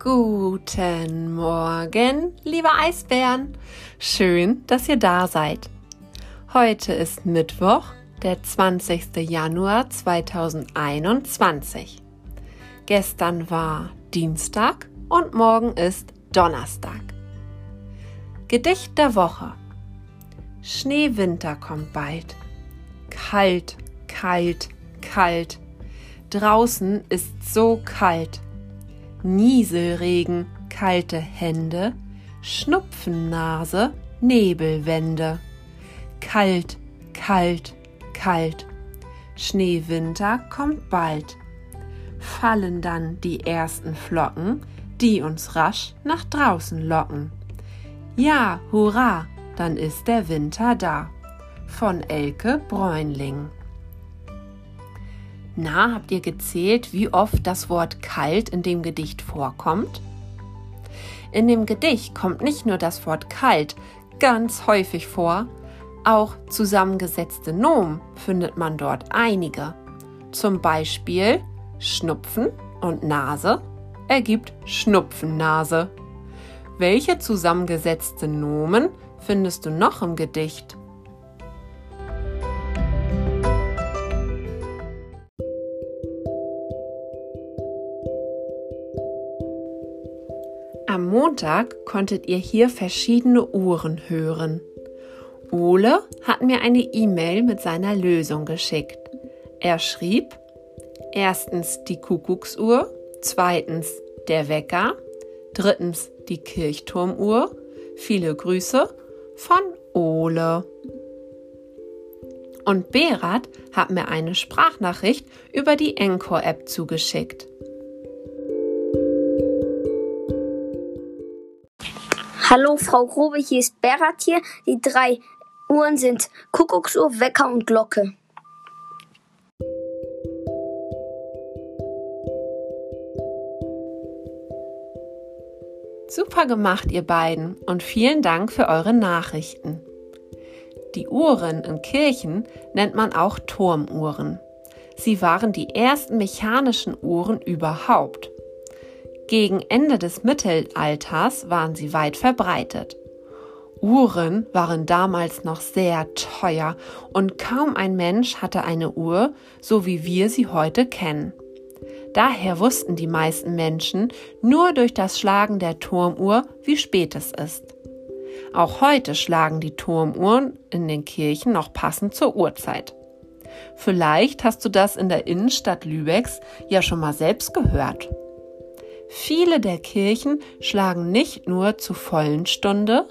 Guten Morgen, liebe Eisbären. Schön, dass ihr da seid. Heute ist Mittwoch, der 20. Januar 2021. Gestern war Dienstag und morgen ist Donnerstag. Gedicht der Woche. Schneewinter kommt bald. Kalt, kalt, kalt. Draußen ist so kalt. Nieselregen, kalte Hände, Schnupfennase, Nebelwände. Kalt, kalt, kalt. Schneewinter kommt bald. Fallen dann die ersten Flocken, die uns rasch nach draußen locken. Ja, hurra, dann ist der Winter da. Von Elke Bräunling. Na, habt ihr gezählt, wie oft das Wort kalt in dem Gedicht vorkommt? In dem Gedicht kommt nicht nur das Wort kalt ganz häufig vor, auch zusammengesetzte Nomen findet man dort einige. Zum Beispiel Schnupfen und Nase ergibt Schnupfennase. Welche zusammengesetzte Nomen findest du noch im Gedicht? Am Montag konntet ihr hier verschiedene Uhren hören. Ole hat mir eine E-Mail mit seiner Lösung geschickt. Er schrieb erstens die Kuckucksuhr, zweitens der Wecker, drittens die Kirchturmuhr. Viele Grüße von Ole. Und Berat hat mir eine Sprachnachricht über die Encore-App zugeschickt. Hallo Frau Grobe, hier ist Berat hier. Die drei Uhren sind Kuckucksuhr, Wecker und Glocke. Super gemacht, ihr beiden, und vielen Dank für eure Nachrichten. Die Uhren in Kirchen nennt man auch Turmuhren. Sie waren die ersten mechanischen Uhren überhaupt. Gegen Ende des Mittelalters waren sie weit verbreitet. Uhren waren damals noch sehr teuer und kaum ein Mensch hatte eine Uhr, so wie wir sie heute kennen. Daher wussten die meisten Menschen nur durch das Schlagen der Turmuhr, wie spät es ist. Auch heute schlagen die Turmuhren in den Kirchen noch passend zur Uhrzeit. Vielleicht hast du das in der Innenstadt Lübecks ja schon mal selbst gehört. Viele der Kirchen schlagen nicht nur zur vollen Stunde,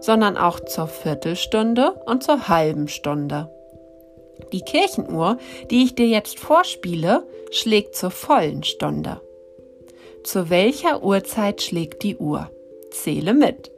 sondern auch zur Viertelstunde und zur halben Stunde. Die Kirchenuhr, die ich dir jetzt vorspiele, schlägt zur vollen Stunde. Zu welcher Uhrzeit schlägt die Uhr? Zähle mit.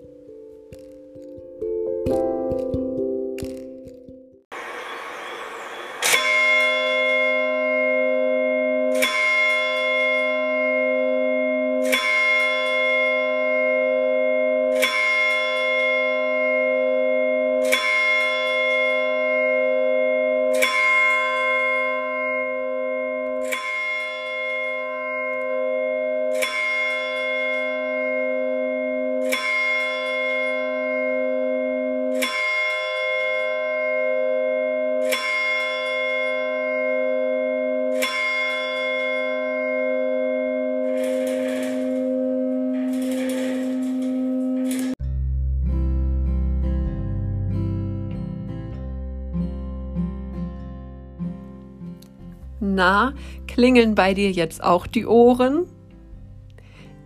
Na, klingeln bei dir jetzt auch die Ohren?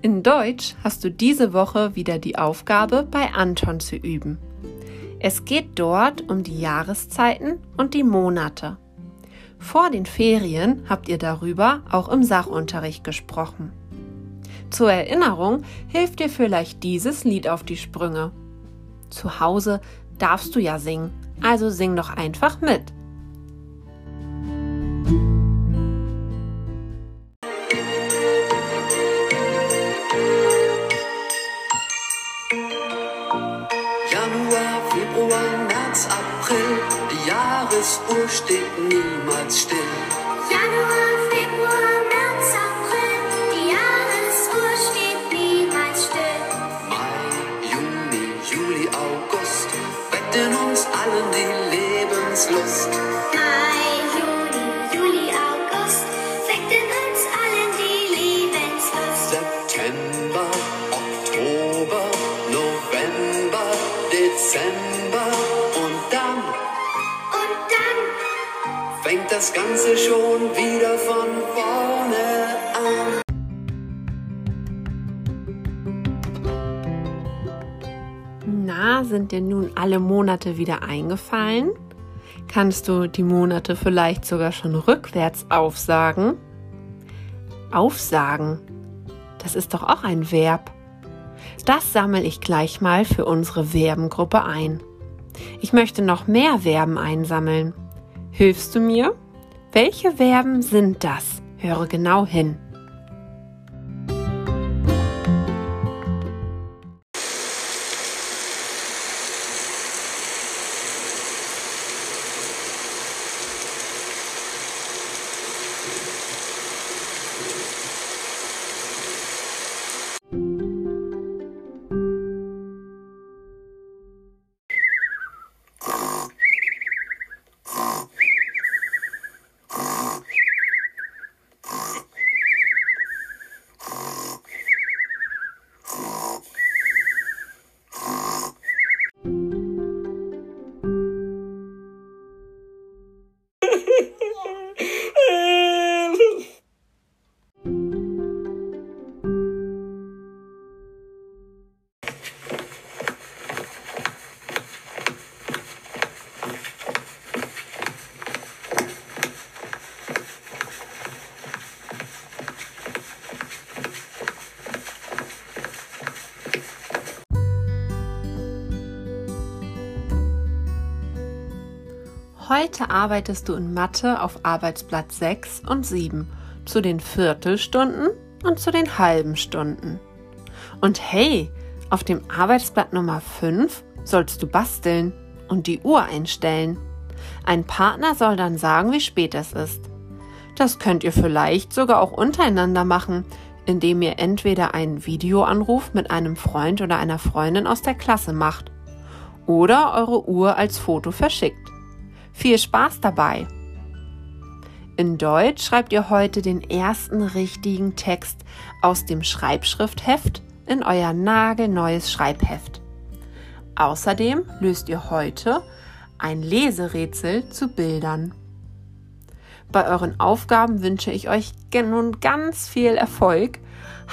In Deutsch hast du diese Woche wieder die Aufgabe, bei Anton zu üben. Es geht dort um die Jahreszeiten und die Monate. Vor den Ferien habt ihr darüber auch im Sachunterricht gesprochen. Zur Erinnerung hilft dir vielleicht dieses Lied auf die Sprünge. Zu Hause darfst du ja singen, also sing doch einfach mit. Ganze schon wieder von vorne an. Na, sind dir nun alle Monate wieder eingefallen? Kannst du die Monate vielleicht sogar schon rückwärts aufsagen? Aufsagen, das ist doch auch ein Verb. Das sammle ich gleich mal für unsere Verbengruppe ein. Ich möchte noch mehr Verben einsammeln. Hilfst du mir? Welche Verben sind das? Höre genau hin. Heute arbeitest du in Mathe auf Arbeitsblatt 6 und 7 zu den Viertelstunden und zu den halben Stunden. Und hey, auf dem Arbeitsblatt Nummer 5 sollst du basteln und die Uhr einstellen. Ein Partner soll dann sagen, wie spät es ist. Das könnt ihr vielleicht sogar auch untereinander machen, indem ihr entweder einen Videoanruf mit einem Freund oder einer Freundin aus der Klasse macht oder eure Uhr als Foto verschickt. Viel Spaß dabei! In Deutsch schreibt ihr heute den ersten richtigen Text aus dem Schreibschriftheft in euer nagelneues Schreibheft. Außerdem löst ihr heute ein Leserätsel zu Bildern. Bei euren Aufgaben wünsche ich euch nun ganz viel Erfolg.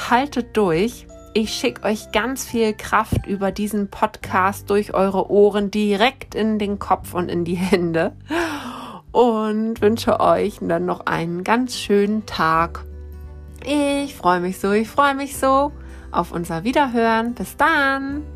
Haltet durch ich schicke euch ganz viel Kraft über diesen Podcast durch eure Ohren direkt in den Kopf und in die Hände und wünsche euch dann noch einen ganz schönen Tag. Ich freue mich so, ich freue mich so auf unser Wiederhören. Bis dann!